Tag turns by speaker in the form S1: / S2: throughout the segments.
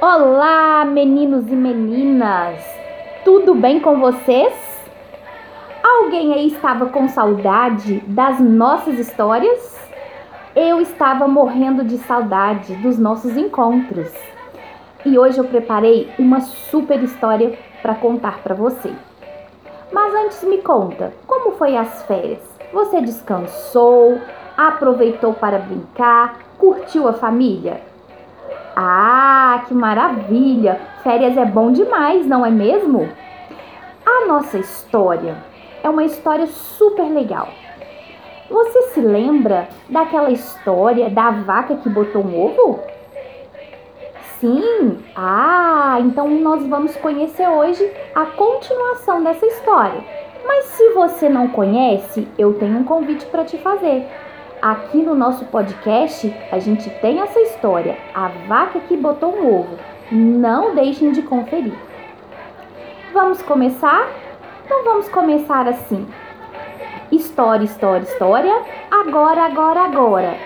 S1: Olá, meninos e meninas! Tudo bem com vocês? Alguém aí estava com saudade das nossas histórias? Eu estava morrendo de saudade dos nossos encontros. E hoje eu preparei uma super história para contar para você. Mas antes me conta, como foi as férias? Você descansou? Aproveitou para brincar? Curtiu a família? Ah, que maravilha! Férias é bom demais, não é mesmo? A nossa história é uma história super legal. Você se lembra daquela história da vaca que botou um ovo? Sim! Ah, então nós vamos conhecer hoje a continuação dessa história. Mas se você não conhece, eu tenho um convite para te fazer. Aqui no nosso podcast, a gente tem essa história, a vaca que botou um ovo. Não deixem de conferir. Vamos começar? Então vamos começar assim. História, história, história, agora, agora, agora.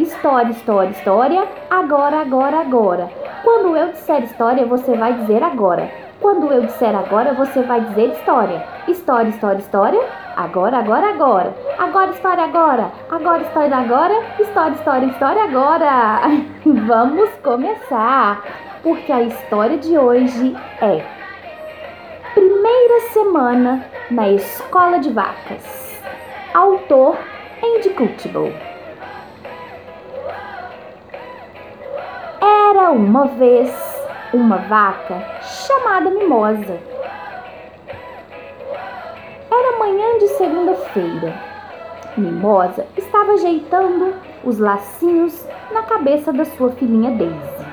S1: História, história, história, agora, agora, agora. Quando eu disser história, você vai dizer agora. Quando eu disser agora, você vai dizer história. História, história, história, agora, agora, agora. Agora, história, agora. Agora, história, agora. História, história, história, agora. Vamos começar, porque a história de hoje é Primeira Semana na Escola de Vacas. Autor Andy Cultible. Era uma vez uma vaca chamada Mimosa. Era manhã de segunda-feira. Mimosa estava ajeitando os lacinhos na cabeça da sua filhinha Daisy.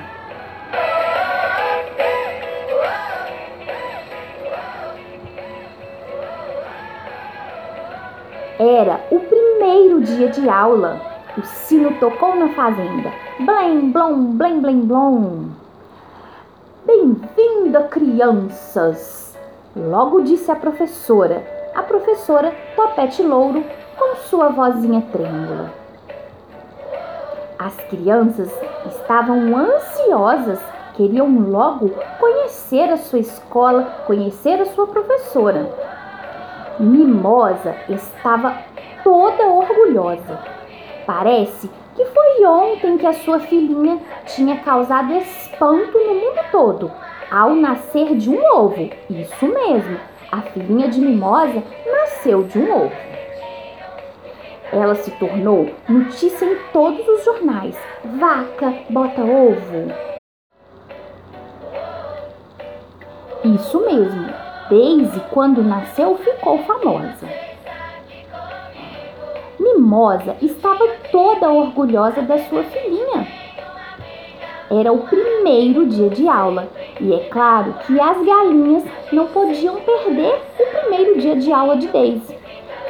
S1: Era o primeiro dia de aula. O sino tocou na fazenda. Blém, blom, blém, blém, blom. Bem-vinda, crianças! Logo disse a professora, a professora Topete Louro, com sua vozinha trêmula. As crianças estavam ansiosas, queriam logo conhecer a sua escola, conhecer a sua professora. Mimosa estava toda orgulhosa. Parece que foi ontem que a sua filhinha tinha causado espanto no mundo todo ao nascer de um ovo. Isso mesmo, a filhinha de Mimosa nasceu de um ovo. Ela se tornou notícia em todos os jornais. Vaca bota ovo. Isso mesmo. Daisy, quando nasceu, ficou famosa. Mimosa estava toda orgulhosa da sua filhinha. Era o primeiro dia de aula e é claro que as galinhas não podiam perder o primeiro dia de aula de Daisy.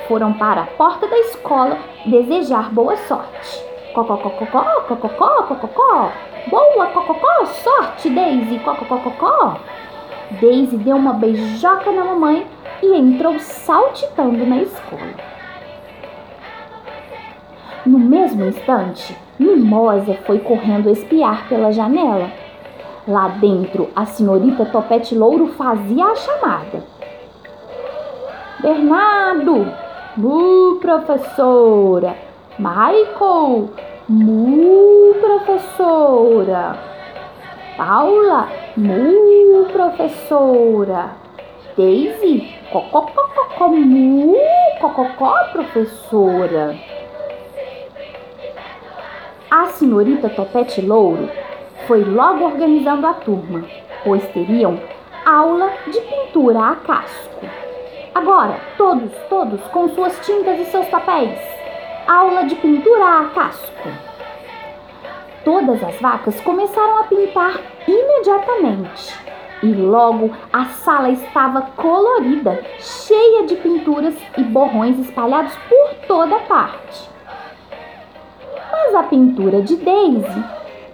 S1: Foram para a porta da escola desejar boa sorte. Cococococó, cococó, cococó. Boa cococó, sorte, Daisy, cococococó. Daisy deu uma beijoca na mamãe e entrou saltitando na escola. No mesmo instante, Mimosa foi correndo espiar pela janela. Lá dentro, a senhorita Topete Louro fazia a chamada. Bernardo! Mu, professora! Michael! Mu, professora! Paula! Mu, professora! Daisy! Cocó, cocó, mu, cocó, professora! A senhorita Topete Louro foi logo organizando a turma, pois teriam aula de pintura a casco. Agora, todos, todos com suas tintas e seus papéis. Aula de pintura a casco. Todas as vacas começaram a pintar imediatamente. E logo a sala estava colorida, cheia de pinturas e borrões espalhados por toda parte. Mas a pintura de Daisy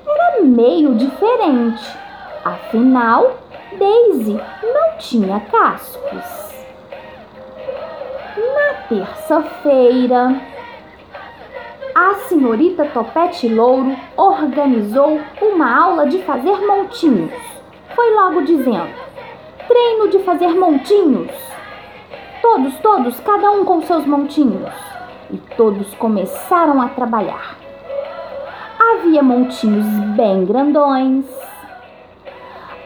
S1: era meio diferente. Afinal, Daisy não tinha cascos. Na terça-feira, a senhorita Topete Louro organizou uma aula de fazer montinhos. foi logo dizendo: Treino de fazer montinhos. Todos, todos, cada um com seus montinhos. E todos começaram a trabalhar. Havia montinhos bem grandões,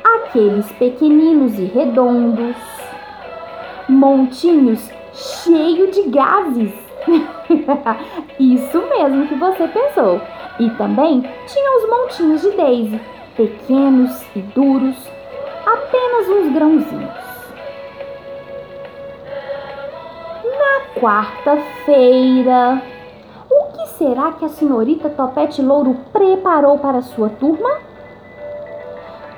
S1: aqueles pequeninos e redondos, montinhos cheios de gases. Isso mesmo que você pensou. E também tinha os montinhos de Daisy, pequenos e duros, apenas uns grãozinhos. Na quarta-feira, será que a senhorita Topete Louro preparou para sua turma?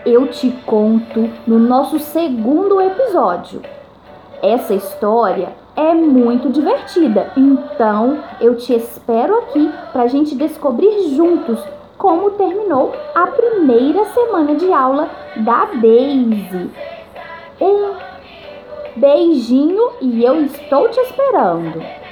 S1: Eu te conto no nosso segundo episódio. Essa história é muito divertida, então eu te espero aqui para a gente descobrir juntos como terminou a primeira semana de aula da Daisy. Um beijinho e eu estou te esperando.